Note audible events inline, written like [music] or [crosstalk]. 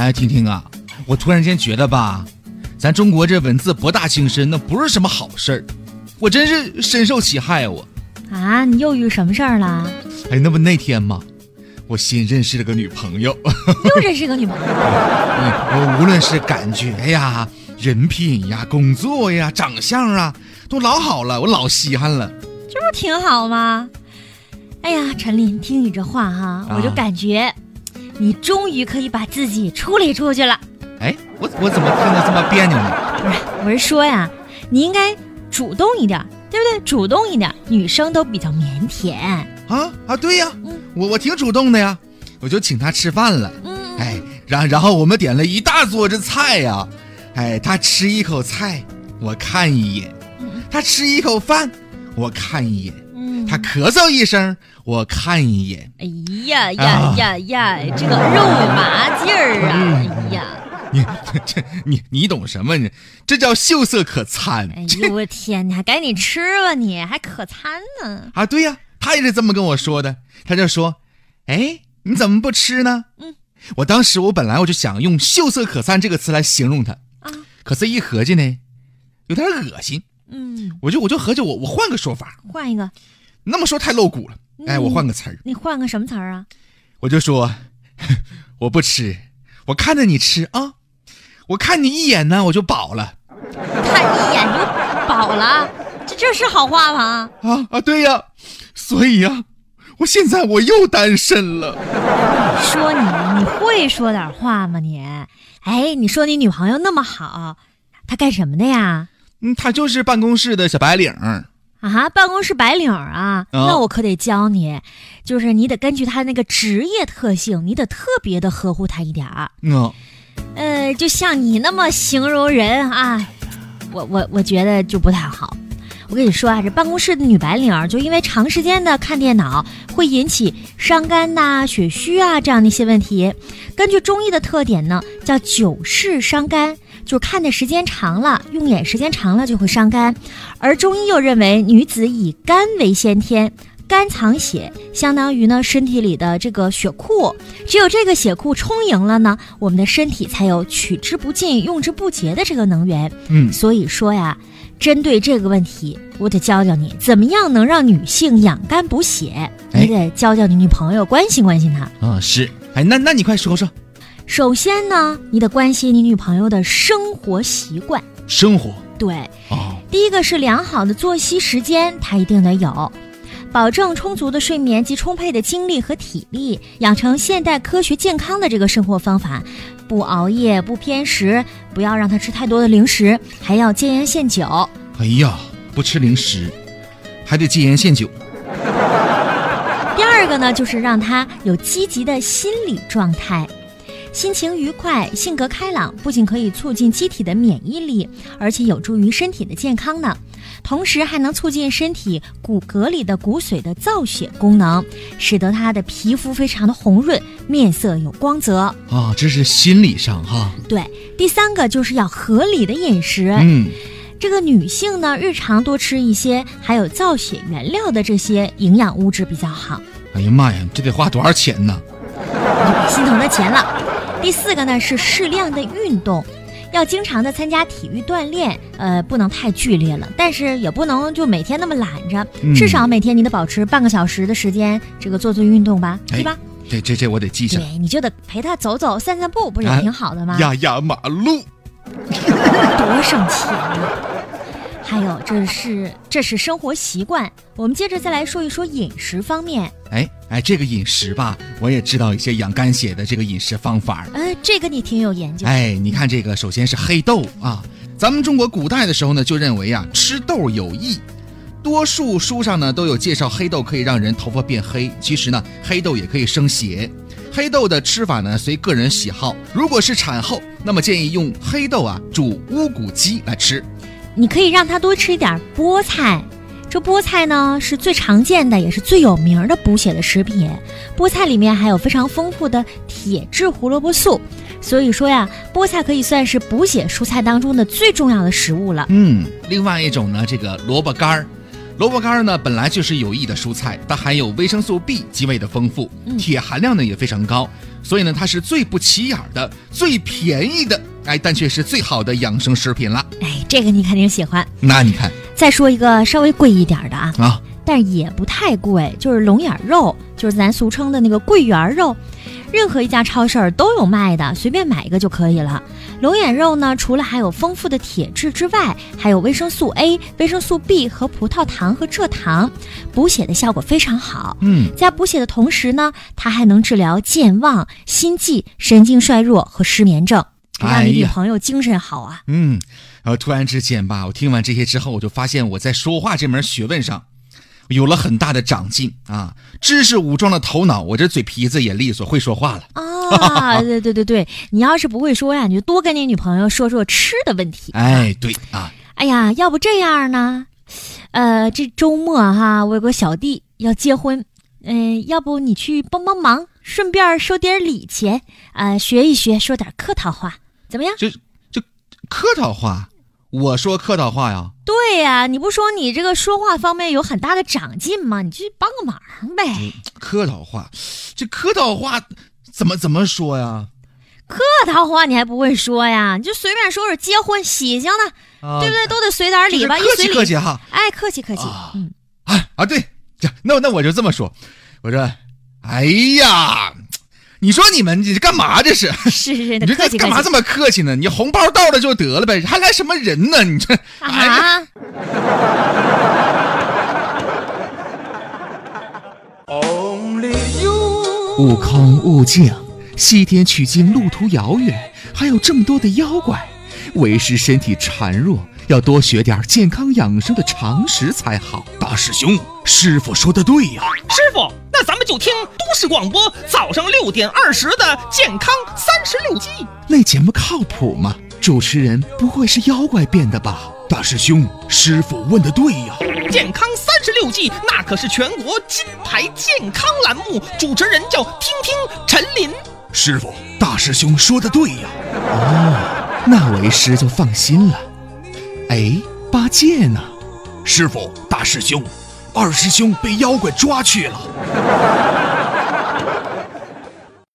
哎，婷婷啊，我突然间觉得吧，咱中国这文字博大精深，那不是什么好事儿，我真是深受其害啊！我，啊，你又遇什么事儿了？哎，那不那天吗？我新认识了个女朋友，又认识个女朋友，嗯 [laughs] 我无论是感觉呀、人品呀、工作呀、长相啊，都老好了，我老稀罕了。这不挺好吗？哎呀，陈琳，听你这话哈，我就啊感觉你终于可以把自己处理出去了。哎，我我怎么听着这么别扭呢？不是，我是说呀，你应该主动一点，对不对？主动一点，女生都比较腼腆。啊啊，对呀，嗯我我挺主动的呀，我就请她吃饭了。嗯，哎，然然后我们点了一大桌子菜呀，哎，他吃一口菜，我看一眼；他吃一口饭，我看一眼；嗯他咳嗽一声，我看一眼。哎呀呀呀呀，这个肉麻劲儿啊！嗯哎呀，你 [laughs] 这你你懂什么你？这叫秀色可餐。哎呦我天，你还赶紧吃吧你，还可餐呢。啊，对呀，他也是这么跟我说的。他就说：“哎，你怎么不吃呢？”嗯，我当时我本来我就想用“秀色可餐”这个词来形容他，啊，可是一合计呢，有点恶心。嗯，我就我就合计我我换个说法，换一个，那么说太露骨了。哎，嗯我换个词儿，你换个什么词儿啊？我就说 [laughs] 我不吃，我看着你吃啊，我看你一眼呢，我就饱了看一眼就饱了，这这是好话吗？啊啊！对呀，所以呀、我现在我又单身了。说你，你会说点话吗你？哎，你说你女朋友那么好，她干什么的呀？嗯，她就是办公室的小白领儿。啊，办公室白领儿啊，那我可得教你，就是你得根据他那个职业特性，你得特别的呵护他一点儿。嗯，呃，就像你那么形容人啊，我我我觉得就不太好。我跟你说啊，这办公室的女白领儿，就因为长时间的看电脑，会引起伤肝呐、血虚啊这样的一些问题。根据中医的特点呢，叫久视伤肝，就是看的时间长了，用眼时间长了就会伤肝。而中医又认为，女子以肝为先天。肝藏血，相当于呢身体里的这个血库，只有这个血库充盈了呢，我们的身体才有取之不尽、用之不竭的这个能源。嗯所以说呀，针对这个问题，我得教教你怎么样能让女性养肝补血，哎你得教教你女朋友，关心关心她。啊是。哎，那那你快说说首先呢，你得关心你女朋友的生活习惯。生活对，哦，第一个是良好的作息时间，她一定得有，保证充足的睡眠及充沛的精力和体力，养成现代科学健康的这个生活方法，不熬夜，不偏食，不要让她吃太多的零食，还要戒烟限酒。哎呀，不吃零食，还得戒烟限酒。[laughs] 第二个呢，就是让她有积极的心理状态。心情愉快、性格开朗，不仅可以促进机体的免疫力，而且有助于身体的健康呢。同时还能促进身体骨骼里的骨髓的造血功能，使得她的皮肤非常的红润，面色有光泽。啊，这是心理上哈。对，第三个就是要合理的饮食。嗯，这个女性呢，日常多吃一些含有造血原料的这些营养物质比较好。哎呀妈呀，这得花多少钱呢？心疼的钱了。第四个呢是适量的运动，要经常的参加体育锻炼，呃，不能太剧烈了，但是也不能就每天那么懒着，嗯至少每天你得保持半个小时的时间，这个做做运动吧，哎对吧？这这这我得记下。对，你就得陪他走走、散散步，不是挺好的吗？压压马路。[laughs] 多省钱啊！还有，这是这是生活习惯。我们接着再来说一说饮食方面。哎哎，这个饮食吧，我也知道一些养肝血的这个饮食方法。呃，这个你挺有研究。哎，你看这个，首先是黑豆啊。咱们中国古代的时候呢，就认为啊，吃豆有益。多数书上呢都有介绍黑豆可以让人头发变黑，其实呢，黑豆也可以生血。黑豆的吃法呢随个人喜好，如果是产后，那么建议用黑豆啊煮乌骨鸡来吃。你可以让他多吃一点菠菜。这菠菜呢是最常见的，也是最有名的补血的食品。菠菜里面含有非常丰富的铁质胡萝卜素，所以说呀，菠菜可以算是补血蔬菜当中的最重要的食物了。嗯，另外一种呢，这个萝卜干儿，萝卜干儿呢本来就是有益的蔬菜，它含有维生素 B 极为的丰富，嗯铁含量呢也非常高，所以呢它是最不起眼儿的、最便宜的，哎，但却是最好的养生食品了。哎，这个你肯定喜欢。那你看再说一个稍微贵一点的啊，啊，但是也不太贵，就是龙眼肉，就是咱俗称的那个桂圆肉，任何一家超市都有卖的，随便买一个就可以了。龙眼肉呢，除了含有丰富的铁质之外，还有维生素 A、维生素 B 和葡萄糖和蔗糖，补血的效果非常好。嗯，在补血的同时呢，它还能治疗健忘、心悸、神经衰弱和失眠症，让你女朋友精神好啊。嗯，然后突然之间吧，我听完这些之后，我就发现我在说话这门学问上有了很大的长进啊！知识武装了头脑，我这嘴皮子也利索，会说话了。啊，对对对对，你要是不会说呀，你就多跟你女朋友说说吃的问题。哎，对啊，哎呀，要不这样呢？呃，这周末哈，我有个小弟要结婚，嗯、要不你去帮帮忙，顺便收点礼钱，呃，学一学，说点客套话，怎么样？就就客套话，我说客套话呀。对呀、你不说你这个说话方面有很大的长进吗？你去帮个忙呗。客套话，这客套话怎么怎么说呀？客套话你还不会说呀？你就随便说说结婚喜庆的，啊，对不对？都得随点礼吧，一客气。客气哈。哎，客气客气，啊嗯。啊啊，对，那那我就这么说，我说，哎呀，你说你们这干嘛这是？是是是，你这客气干嘛这么客气呢？你红包到了就得了呗，还来什么人呢？你这，啊！Only you。悟空悟净，西天取经路途遥远，还有这么多的妖怪，为师身体孱弱，要多学点健康养生的常识才好。大师兄，师傅说的对呀、师傅，那咱们就听都市广播早上六点二十的健康三十六计。那节目靠谱吗？主持人不会是妖怪变的吧？大师兄，师傅问的对呀、健康三十六计，那可是全国金牌健康栏目，主持人叫听听陈琳。师傅，大师兄说的对呀。哦，那为师就放心了。哎，八戒呢？师傅，大师兄，二师兄被妖怪抓去了。Ha ha ha!